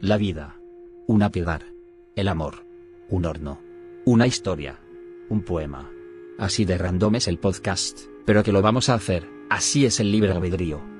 La vida. Una piedad. El amor. Un horno. Una historia. Un poema. Así de random es el podcast, pero que lo vamos a hacer, así es el libre albedrío.